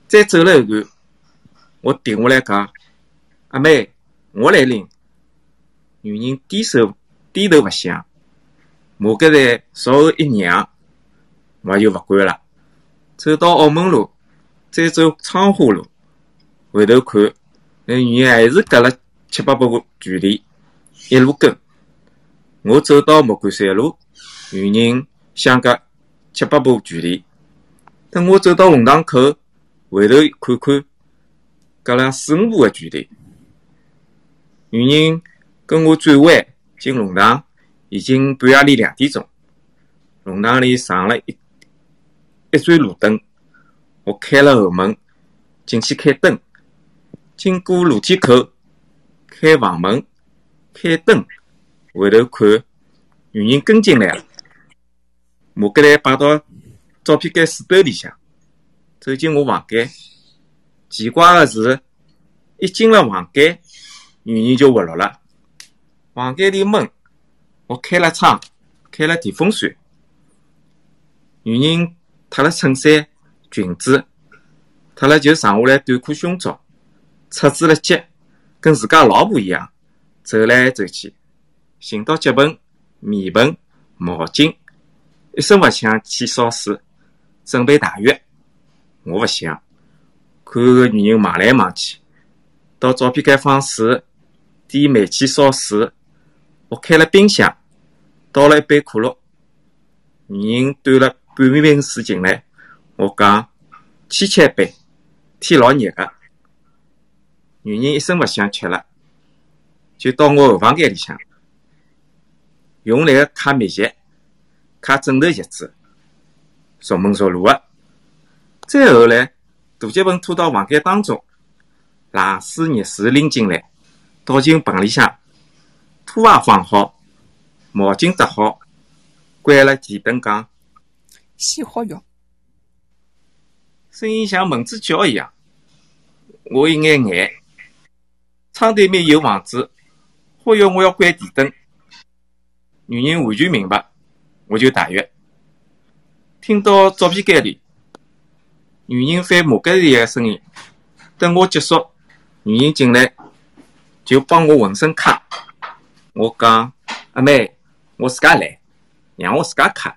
再走了一段。我停下来讲：“阿妹，我来拎。”女人低手低头勿响，马格在稍后一让，我就勿管了。走到澳门路，再走昌化路，回头看，那女人还是隔了七八步距离，一路跟。我走到木管山路，女人相隔七八步距离。等我走到龙塘口，回头看看。隔了四五步的距离，女人跟我转弯进龙堂，已经半夜里两点钟。龙堂里上了一一盏路灯，我开了后门进去开灯，经过楼梯口开房门开灯，回头看，女人跟进来了，马格来摆到照片间书兜里向，走进我房间。奇怪的是，一进了房间，女人就活络了。房间里闷，我开了窗，开了电风扇。女人脱了衬衫、裙子，脱了就剩下来短裤、胸罩，插住了脚，跟自家老婆一样，走来走去，寻到脚盆、面盆、毛巾，一声勿响去烧水，准备汏浴。我勿想。看个女人忙来忙去，到照片间放水，点煤气烧水。我开了冰箱，倒了一杯可乐。女人端了半瓶水进来，我讲：“去吃一杯，天老热个。”女人一声勿响吃了，就到我后房间里向，用那个卡密集，卡枕头席子，熟门熟路个。再后来。大脚盆拖到房间当中，冷水、热水拎进来，倒进盆里向，拖鞋放好，毛巾搭好，关了电灯，讲洗好浴，声音像蚊子叫一样。我一眼眼，窗对面有房子，呼吁我要关电灯。女人完全明白，我就大约听到照片间里。女人翻马格里的声音，等我结束，女人进来就帮我浑身揩。我讲阿妹，我自家来，让我自家揩。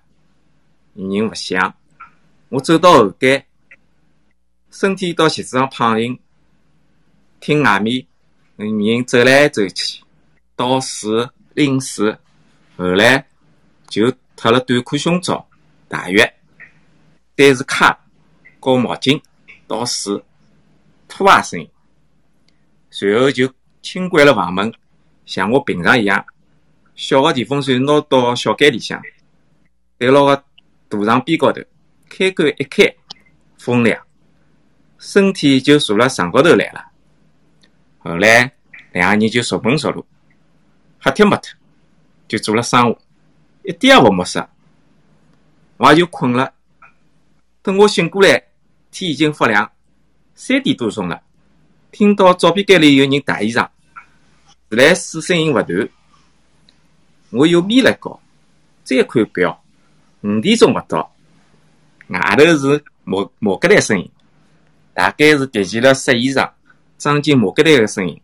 女人勿响。我走到后间，身体到席子上躺平，听外面女人走来走去，倒水拎水，后来就脱了短裤胸罩、大浴，但是卡搞毛巾、倒水、拖鞋声，随后就轻关了房门，像我平常一样，小个电风扇拿到小间里向，对牢个大床边高头。开关一开，风凉，身体就坐辣床高头来了。后来两个人就熟门熟路，吓脱没脱，就做了生活，一点也勿陌生。我也就困了。等我醒过来，天已经发亮，三点多钟了。听到灶边间里有人汏衣裳，来水声音勿断。我又眯了觉，再看表，五点钟勿到。外头是毛毛疙瘩声音，大概是提起了晒衣裳、装进毛疙瘩的声音。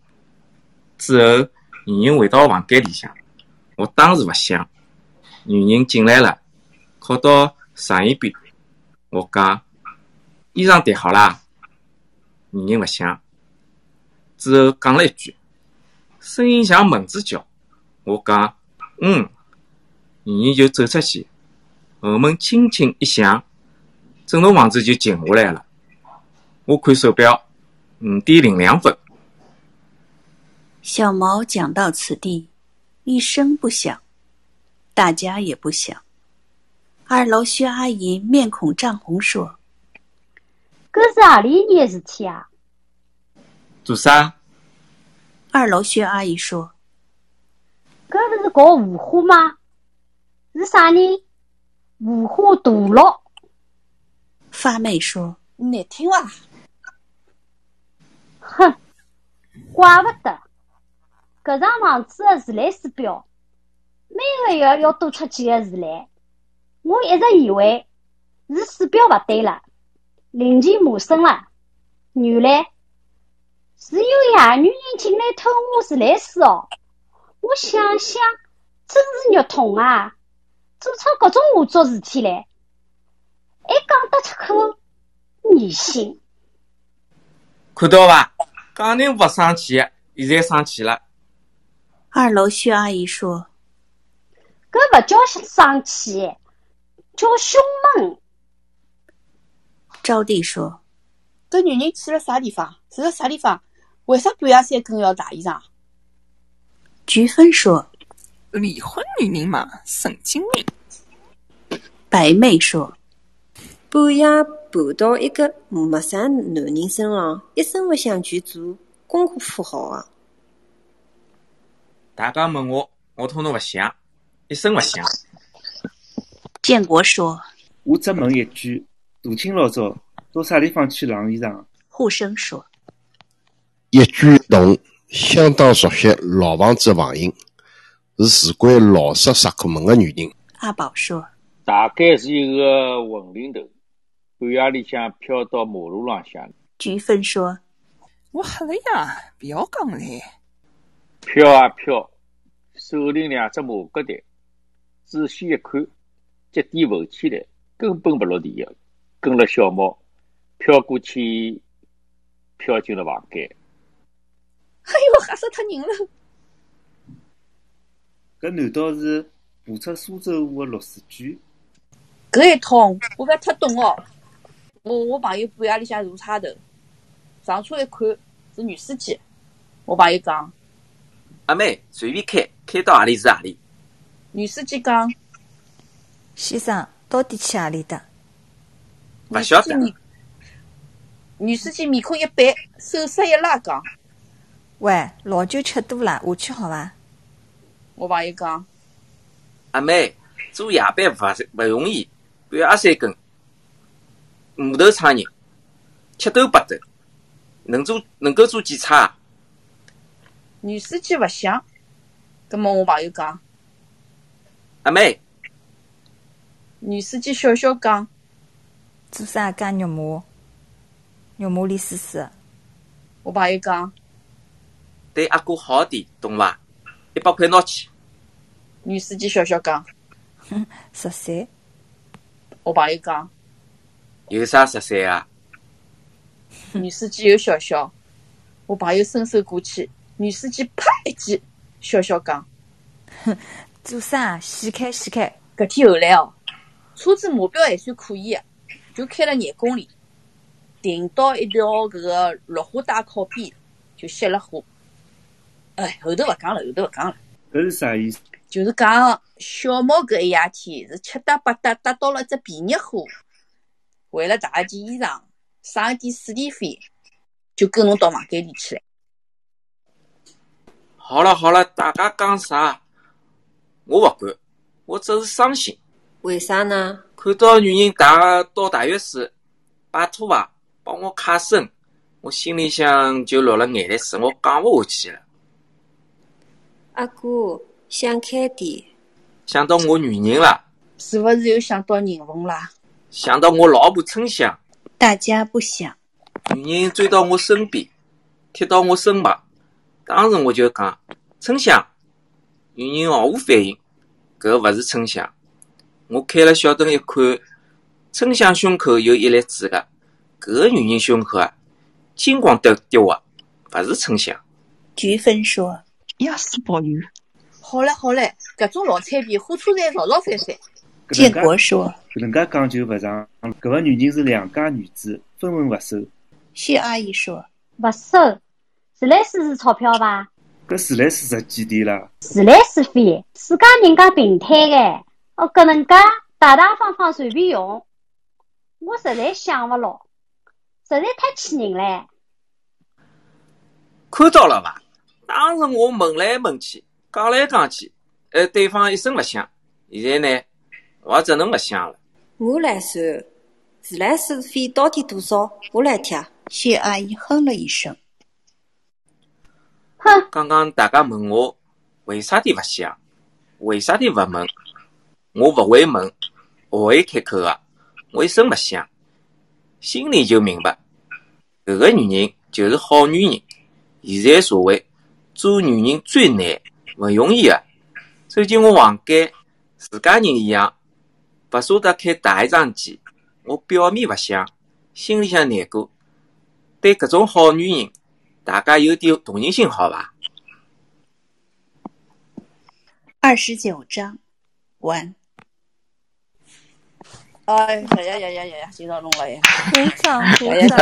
之后，女人回到房间里向，我当时勿想。女人进来了，靠到床沿边，我讲：“衣裳叠好啦。”女人勿想，之后讲了一句，声音像蚊子叫。我讲：“嗯。”女人就走出去，后门轻轻一响。整栋房子就静下来了。我看手表，五点零两分。小毛讲到此地，一声不响，大家也不响。二楼薛阿姨面孔涨红，说：“搿是何里件事体啊？”做啥？二楼薛阿姨说：“搿勿是搞五花吗？是啥人？五花大佬。”发妹说：“难听哇！”哼，怪不得，搿幢房子的自来水表每个月要多出几个字来。我一直以为是水表勿对了，零件磨损了。原来是有野女人进来偷我自来水哦！我想想，真是肉痛啊！做出各种恶作事体来。还讲得出口，恶心。看到伐？刚宁勿生气，现在生气了。二楼薛阿姨说：“搿勿叫生气，叫凶猛。”招娣说：“搿女人去了啥地方？住了啥地方？为啥半夜三更要汏衣裳？”菊芬说：“离婚女人嘛，神经病。”白妹说。半夜爬到一个陌生男人身上，一声勿响就做，功课铺好啊！大家问我，我统统勿响，一声勿响。建国说：“我只问一句，大清老早到啥地方去晾衣裳？”护生说：“一句同相当熟悉老房子房型，是事关老式石库门的女人。”阿宝说：“大概是一个混龄头。”半夜里向飘到马路浪向。菊芬说：“我黑了呀，不要讲了。”飘啊飘，手拎两只马疙瘩，仔细一看，脚底浮起来，根本不落地的，跟了小猫飘过去，飘进了房间。哎呦，吓死脱人了！搿难道是步出苏州河的落水居？搿一通，我勿太懂哦。我我朋友半夜里向坐差头，上车一看是女司机。我朋友讲：“阿妹，随便开，开到何里是何里。”女司机讲：“先生，到底去何里的？”勿晓得。女司机面孔一板，手势一拉，讲：“喂，老酒吃多了，下去好伐？”我朋友讲：“阿妹，做夜班勿勿容易，半夜三更。”木头厂人，七斗八斗，能做能够做几差？女司机勿想，葛么我朋友讲，阿妹。女司机笑笑讲，做啥干肉麻？肉麻里丝丝。我朋友讲，对阿哥好点，懂伐？一百块拿去。女司机笑笑讲，十三。我朋友讲，有啥十三啊？女司机又笑笑，我朋友伸手过去，女司机啪一记，笑笑讲，做啥？死开死开！搿天后来哦，车子目标还算可以个，就开了廿公里，停到一条搿个绿化带靠边，就熄了火。哎，后头勿讲了，后头勿讲了。搿是啥意思？就是讲小毛搿一夜天是七搭八搭搭到了只便宜货，为了汏一件衣裳，省一点水电费，就跟侬到房间里去了。好了好了，大家讲啥？我勿管，我只是伤心。为啥呢？看到女人带到大浴室，拜托伐，帮我卡身，我心里向就落了眼泪水，我讲勿下去了。阿哥，想开点。想到我女人了，是不是又想到人缝啦？想到我老婆春香，大家不想。女人追到我身边，贴到我身旁，当时我就讲春香。女人毫无反应，搿勿是春香。我开了小灯一看，春香胸口有一粒痣个，搿个女人胸口啊，金光丢丢个，勿是春香。菊芬说：“压死保佑。”好嘞好嘞，搿种老产品，火车站吵吵翻翻。建国说：“搿能介讲就勿上，搿个女人是良家女子，分文勿收。”谢阿姨说：“勿收，自来水是钞票伐？”搿自来水值几钿啦？自来水费，自家人家平摊个，哦，搿能介大大方方随便用，我实在想勿牢，实在太气人唻！看到了伐？当时我问来问去，讲来讲去，呃，对方一声勿响。现在呢，我只能勿响了。我来算，自来水费到底多少？我来贴。谢阿姨哼了一声。哼！刚刚大家问我为啥的勿响，为啥的勿问，我勿会问，勿会开口个，我一声勿响，心里就明白，搿个女人就是好女人。现在社会做女人最难，勿容易个。走进我房间，自家人一样，勿舍得开大一张机。我表面勿想，心里向难过。对搿种好女人。大家有点同情心，好伐？二十九章完。哎呀呀呀呀呀！今朝弄了呀！鼓掌鼓掌！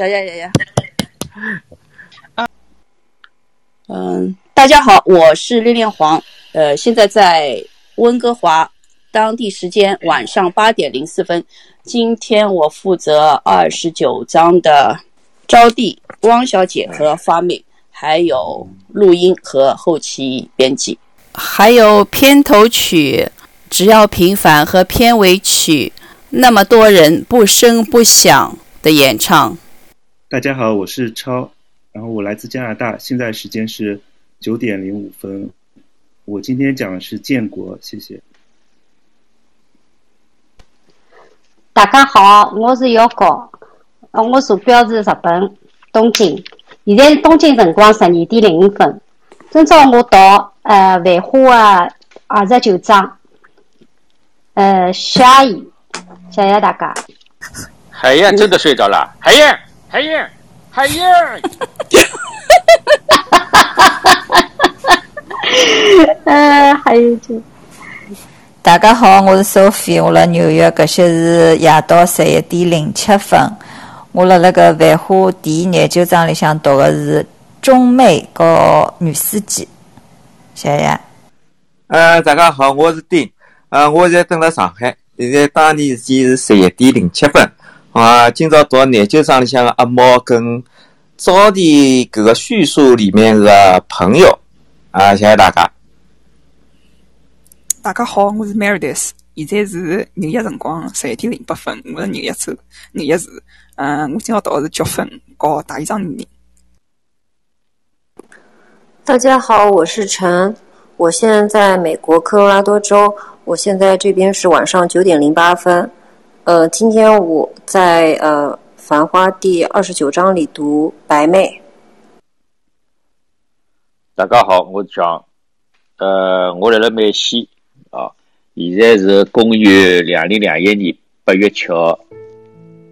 呀呀呀呀！嗯，大家好，我是恋恋黄，呃，现在在温哥华，当地时间晚上八点零四分。今天我负责二十九章的招娣、汪小姐和发妹，还有录音和后期编辑，还有片头曲《只要平凡》和片尾曲《那么多人不声不响》的演唱。大家好，我是超，然后我来自加拿大，现在时间是九点零五分。我今天讲的是建国，谢谢。大家好，我是姚高，呃，我坐标是日本东京，现在东京辰光十二点零五分。今朝我到呃《万花》的二十九章，呃，谢阿姨，谢谢大家。海燕真的睡着了，海燕，海燕，海燕。哈哈哈哈哈哈！呃，还有就。大家好，我是 Sophie，我辣纽约，搿些是夜到十一点零七分。我辣辣个《繁花》第廿九章里向读的是中妹和女司机，谢谢。呃，大家好，我是丁，呃，我现在等辣上海，现在当地时间是十一点零七分。啊，今朝读廿九章里向的阿毛跟早点搿个叙述里面的朋友，啊，谢谢大家。大家好，我是 Meredith，现在是纽约辰光十一点零八分，我是纽约州纽约市。嗯，我今朝读的是九分和大一张。大家好，我是陈，我现在在美国科罗拉多州，我现在这边是晚上九点零八分。呃，今天我在呃繁花》第二十九章里读白妹。大家好，我是蒋。呃，我辣辣美西啊，现在是公元两零两一年八月七号，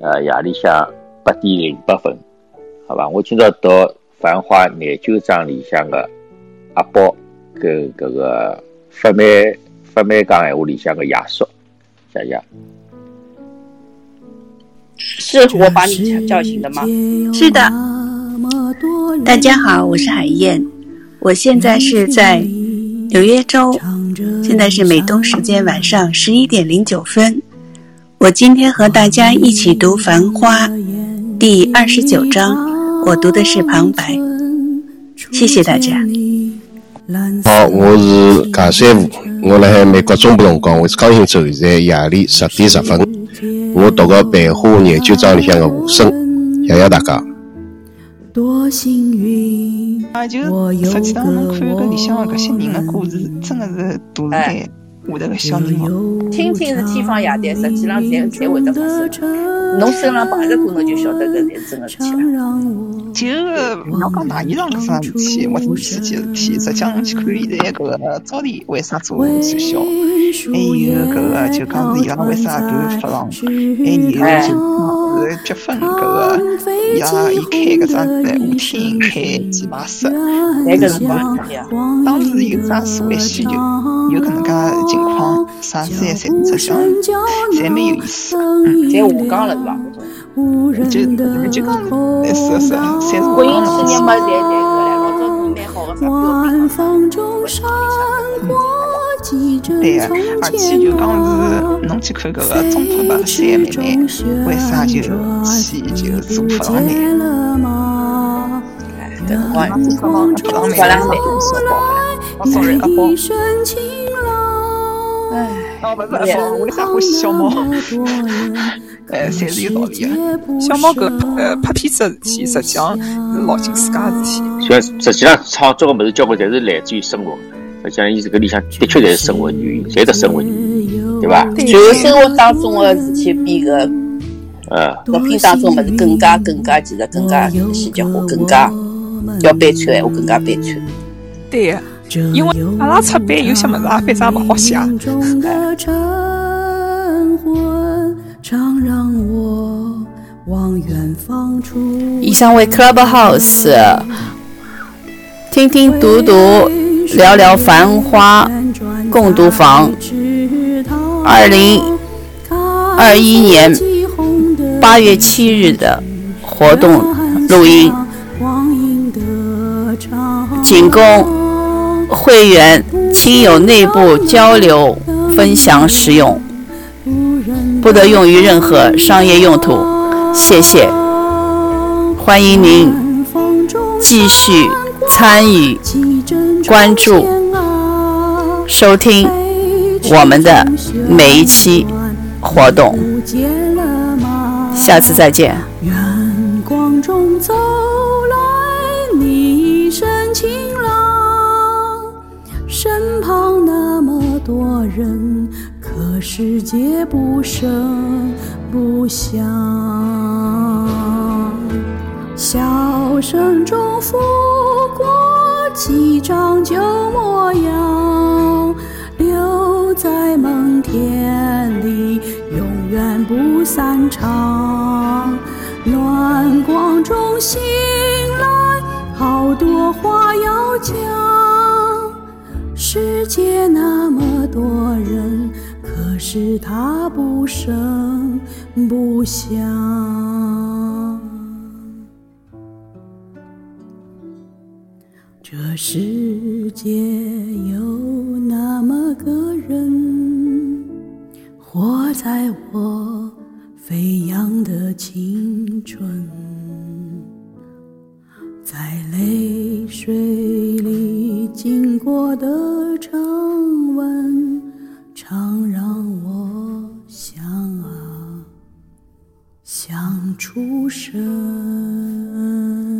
呃，夜里向八点零八分，好吧？我今朝读《繁花》廿九章里向的阿宝跟搿个发妹发妹讲闲话里向的亚叔，谢谢。是我把你叫醒的吗？是的。大家好，我是海燕。我现在是在纽约州，现在是美东时间晚上十一点零九分。我今天和大家一起读《繁花》第二十九章，我读的是旁白。谢谢大家。好，我是贾三胡，我辣海美国中部辰光，我是高兴走，现在夜里十点十分，我读个《白花》研究章里向的和声，谢谢大家。多幸运！啊，就实际上侬看搿里向搿些人的故事，真的是都是在下头个小人物。听听是天方夜谭，实际上才才会得发生。侬身上碰着过，侬就晓得搿是真个事体了。就勿要讲大衣裳搿桩事体，或者电视机事体，实际上侬去看现在搿个早地为啥做促销，还有搿个就讲是伊拉为啥敢发浪，还有就是结婚搿个伊拉伊开搿只舞厅，开棋牌室，那个辰光当时有啥社会需求，有搿能介情况，啥子也侪实际上侪蛮有意思，在下岗了是伐？就就讲是是，侪是国营企业嘛，侪侪搿来，老早是蛮好个啥对个，而且就讲是侬去看搿个中普吧，三妹妹为啥就去就做发廊妹？哎，搿辰光发廊妹说好，sorry 阿宝。哎，哦不是，我为啥欢喜小猫？哎，侪是有道理个。小猫搿呃拍片子事体，实际上是老尽自家事体。虽然实际上创作个物事交关侪是来自于生活，实际上伊是搿里向的确侪是生活原因，侪得生活原因，对伐？就是生活当中个事体比个呃作品当中物事更加更加其实更加细节化，更加要悲催个闲话更加悲催。对个。因为阿拉出版有些物事啊，反正勿好写。以上为 Clubhouse，听听读读，聊聊繁花共读房，二零二一年八月七日的活动录音，仅供。会员、亲友内部交流、分享使用，不得用于任何商业用途。谢谢，欢迎您继续参与、关注、收听我们的每一期活动。下次再见。人，可世界不声不响。笑声中拂过几张旧模样，留在梦田里，永远不散场。暖光中醒来，好多话要讲。世界那么多人，可是他不声不响。这世界有那么个人，活在我飞扬的青春。在泪水里经过的长吻，常让我想啊想出神。